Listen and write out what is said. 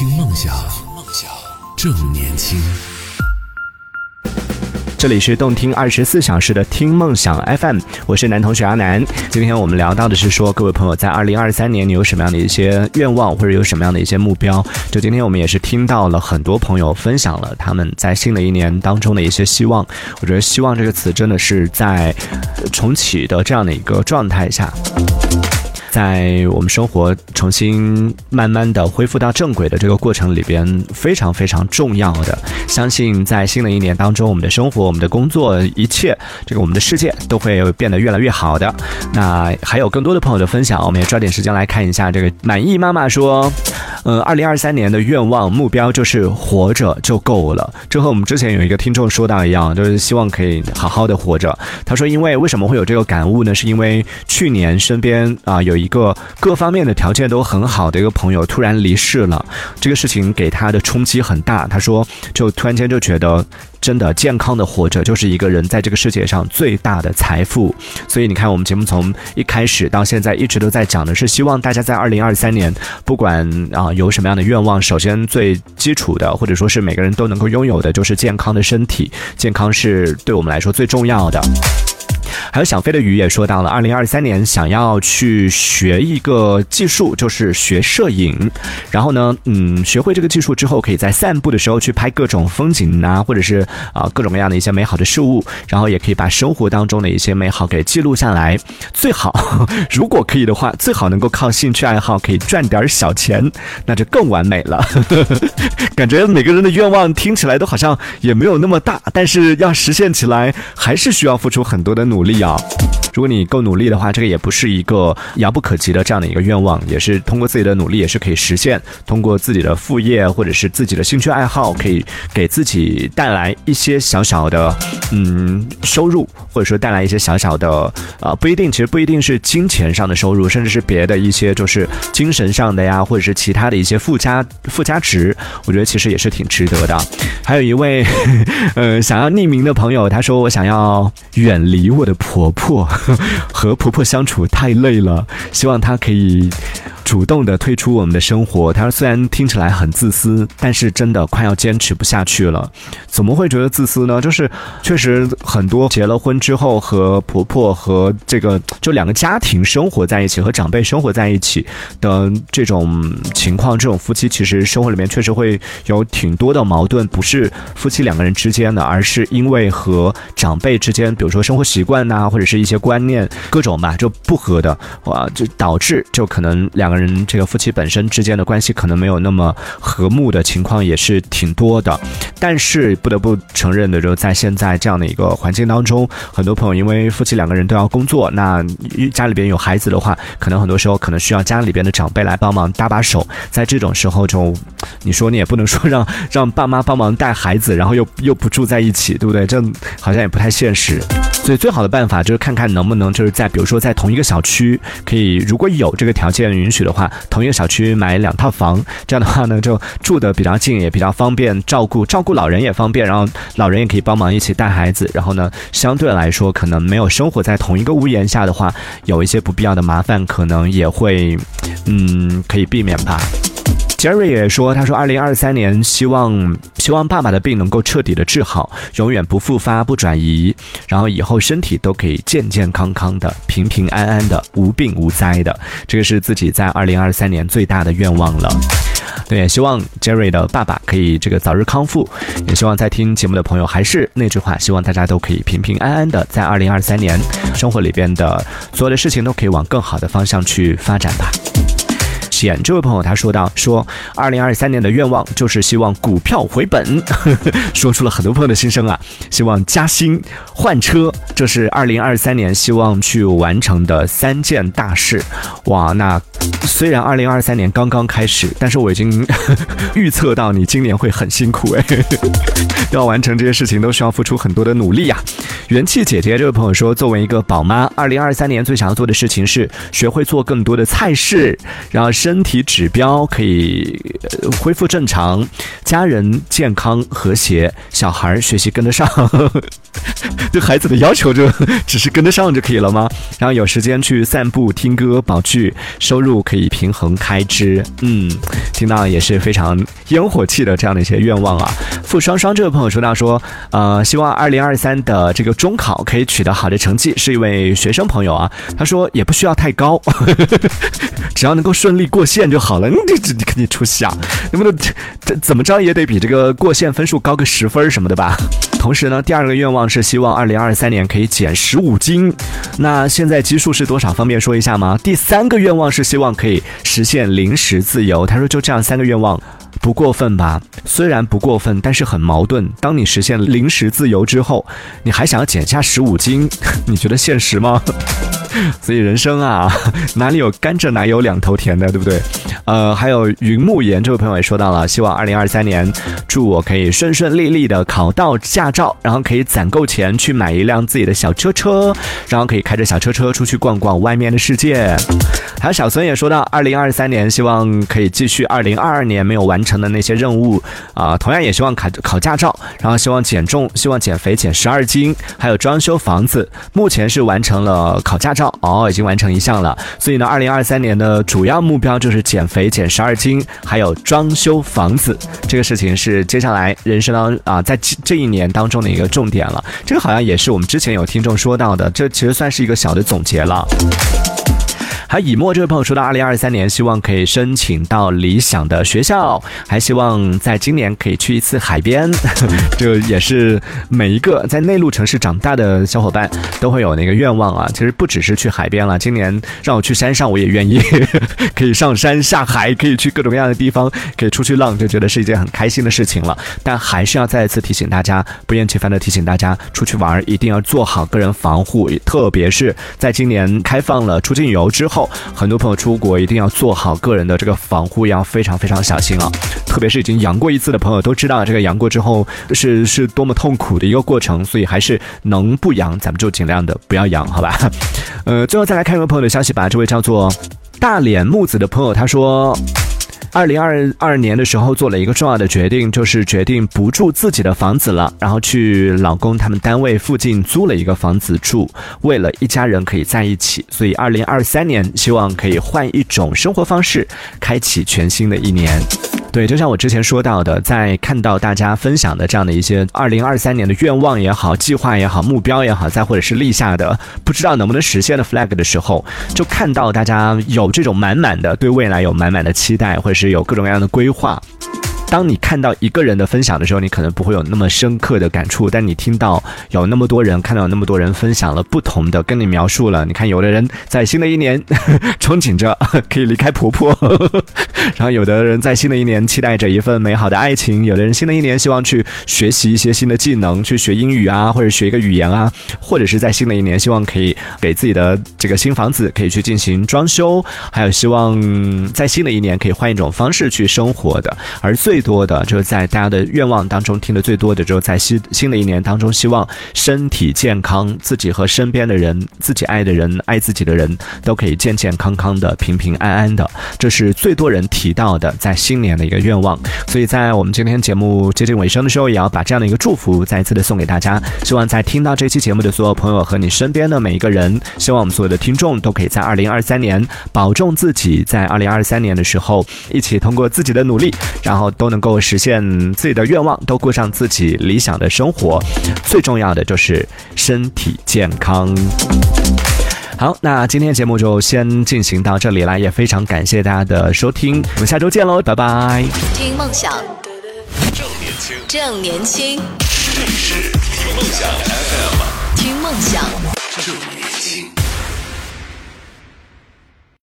听梦想，梦想正年轻。这里是动听二十四小时的听梦想 FM，我是男同学阿南。今天我们聊到的是说，各位朋友在二零二三年你有什么样的一些愿望，或者有什么样的一些目标？就今天我们也是听到了很多朋友分享了他们在新的一年当中的一些希望。我觉得“希望”这个词真的是在重启的这样的一个状态下。在我们生活重新慢慢的恢复到正轨的这个过程里边，非常非常重要的，相信在新的一年当中，我们的生活、我们的工作，一切这个我们的世界都会变得越来越好的。那还有更多的朋友的分享，我们也抓点时间来看一下。这个满意妈妈说，呃，二零二三年的愿望目标就是活着就够了。这和我们之前有一个听众说到一样，就是希望可以好好的活着。他说，因为为什么会有这个感悟呢？是因为去年身边啊有。一个各方面的条件都很好的一个朋友突然离世了，这个事情给他的冲击很大。他说，就突然间就觉得，真的健康的活着就是一个人在这个世界上最大的财富。所以你看，我们节目从一开始到现在一直都在讲的是，希望大家在二零二三年，不管啊有什么样的愿望，首先最基础的，或者说是每个人都能够拥有的，就是健康的身体。健康是对我们来说最重要的。还有小飞的鱼也说到了，二零二三年想要去学一个技术，就是学摄影。然后呢，嗯，学会这个技术之后，可以在散步的时候去拍各种风景啊，或者是啊各种各样的一些美好的事物。然后也可以把生活当中的一些美好给记录下来。最好，如果可以的话，最好能够靠兴趣爱好可以赚点小钱，那就更完美了。感觉每个人的愿望听起来都好像也没有那么大，但是要实现起来，还是需要付出很多的努力。努力啊！如果你够努力的话，这个也不是一个遥不可及的这样的一个愿望，也是通过自己的努力也是可以实现。通过自己的副业或者是自己的兴趣爱好，可以给自己带来一些小小的嗯收入，或者说带来一些小小的啊不一定，其实不一定是金钱上的收入，甚至是别的一些就是精神上的呀，或者是其他的一些附加附加值，我觉得其实也是挺值得的。还有一位 呃想要匿名的朋友，他说我想要远离我的。婆婆 和婆婆相处太累了，希望她可以。主动的退出我们的生活，他说虽然听起来很自私，但是真的快要坚持不下去了。怎么会觉得自私呢？就是确实很多结了婚之后和婆婆和这个就两个家庭生活在一起，和长辈生活在一起的这种情况，这种夫妻其实生活里面确实会有挺多的矛盾，不是是夫妻两个人之间的，而是因为和长辈之间，比如说生活习惯呐，或者是一些观念各种吧就不合的，哇，就导致就可能两个人。这个夫妻本身之间的关系可能没有那么和睦的情况也是挺多的，但是不得不承认的，就在现在这样的一个环境当中，很多朋友因为夫妻两个人都要工作，那家里边有孩子的话，可能很多时候可能需要家里边的长辈来帮忙搭把手，在这种时候就，你说你也不能说让让爸妈帮忙带带孩子，然后又又不住在一起，对不对？这好像也不太现实。所以最好的办法就是看看能不能就是在比如说在同一个小区，可以如果有这个条件允许的话，同一个小区买两套房，这样的话呢就住的比较近，也比较方便照顾照顾老人也方便，然后老人也可以帮忙一起带孩子，然后呢相对来说可能没有生活在同一个屋檐下的话，有一些不必要的麻烦可能也会，嗯，可以避免吧。Jerry 也说：“他说，二零二三年希望希望爸爸的病能够彻底的治好，永远不复发、不转移，然后以后身体都可以健健康康的、平平安安的、无病无灾的。这个是自己在二零二三年最大的愿望了。对，也希望 Jerry 的爸爸可以这个早日康复。也希望在听节目的朋友还是那句话，希望大家都可以平平安安的，在二零二三年生活里边的所有的事情都可以往更好的方向去发展吧。”这位朋友他说到说，二零二三年的愿望就是希望股票回本，说出了很多朋友的心声啊，希望加薪换车，这是二零二三年希望去完成的三件大事。哇，那虽然二零二三年刚刚开始，但是我已经 预测到你今年会很辛苦哎，要完成这些事情都需要付出很多的努力呀。元气姐姐这位朋友说，作为一个宝妈，二零二三年最想要做的事情是学会做更多的菜式，然后身体指标可以恢复正常，家人健康和谐，小孩学习跟得上。对孩子的要求就只是跟得上就可以了吗？然后有时间去散步、听歌、保剧，收入可以平衡开支。嗯，听到也是非常烟火气的这样的一些愿望啊。付双双这位朋友说到说，呃，希望二零二三的这个中考可以取得好的成绩，是一位学生朋友啊。他说也不需要太高，只要能够顺利过线就好了。你这你肯定出息啊，能不能这怎么着也得比这个过线分数高个十分什么的吧？同时呢，第二个愿望是希望二零二三年可以减十五斤。那现在基数是多少？方便说一下吗？第三个愿望是希望可以实现零食自由。他说就这样三个愿望，不过分吧？虽然不过分，但是很矛盾。当你实现零食自由之后，你还想要减下十五斤，你觉得现实吗？所以人生啊，哪里有甘蔗哪有两头甜的，对不对？呃，还有云木言这位朋友也说到了，希望二零二三年祝我可以顺顺利利的考到驾照，然后可以攒够钱去买一辆自己的小车车，然后可以开着小车车出去逛逛外面的世界。还有小孙也说到，二零二三年希望可以继续二零二二年没有完成的那些任务啊，同样也希望考考驾照，然后希望减重，希望减肥减十二斤，还有装修房子，目前是完成了考驾照。哦，已经完成一项了，所以呢，二零二三年的主要目标就是减肥减十二斤，还有装修房子，这个事情是接下来人生当啊，在这一年当中的一个重点了。这个好像也是我们之前有听众说到的，这其实算是一个小的总结了。还以沫这位朋友说到，二零二三年希望可以申请到理想的学校，还希望在今年可以去一次海边。这也是每一个在内陆城市长大的小伙伴都会有那个愿望啊。其实不只是去海边了，今年让我去山上我也愿意，可以上山下海，可以去各种各样的地方，可以出去浪，就觉得是一件很开心的事情了。但还是要再一次提醒大家，不厌其烦的提醒大家，出去玩一定要做好个人防护，特别是在今年开放了出境游之后。很多朋友出国一定要做好个人的这个防护，要非常非常小心啊！特别是已经阳过一次的朋友都知道，这个阳过之后是是多么痛苦的一个过程，所以还是能不阳咱们就尽量的不要阳，好吧？呃，最后再来看一位朋友的消息吧，这位叫做大脸木子的朋友他说。二零二二年的时候做了一个重要的决定，就是决定不住自己的房子了，然后去老公他们单位附近租了一个房子住，为了一家人可以在一起，所以二零二三年希望可以换一种生活方式，开启全新的一年。对，就像我之前说到的，在看到大家分享的这样的一些二零二三年的愿望也好、计划也好、目标也好，再或者是立下的不知道能不能实现的 flag 的时候，就看到大家有这种满满的对未来有满满的期待，或者是有各种各样的规划。当你看到一个人的分享的时候，你可能不会有那么深刻的感触，但你听到有那么多人看到有那么多人分享了不同的，跟你描述了。你看，有的人在新的一年 憧憬着可以离开婆婆，然后有的人在新的一年期待着一份美好的爱情，有的人新的一年希望去学习一些新的技能，去学英语啊，或者学一个语言啊，或者是在新的一年希望可以给自己的这个新房子可以去进行装修，还有希望在新的一年可以换一种方式去生活的，而最。多的就是在大家的愿望当中听的最多的，就是在新新的一年当中，希望身体健康，自己和身边的人，自己爱的人，爱自己的人都可以健健康康的，平平安安的，这是最多人提到的在新年的一个愿望。所以在我们今天节目接近尾声的时候，也要把这样的一个祝福再一次的送给大家。希望在听到这期节目的所有朋友和你身边的每一个人，希望我们所有的听众都可以在二零二三年保重自己，在二零二三年的时候，一起通过自己的努力，然后都。能够实现自己的愿望，都过上自己理想的生活。最重要的就是身体健康。好，那今天的节目就先进行到这里啦，也非常感谢大家的收听。我们下周见喽，拜拜。听梦想，正年轻，正年轻。这里是听梦想，FM。听梦想，正年轻。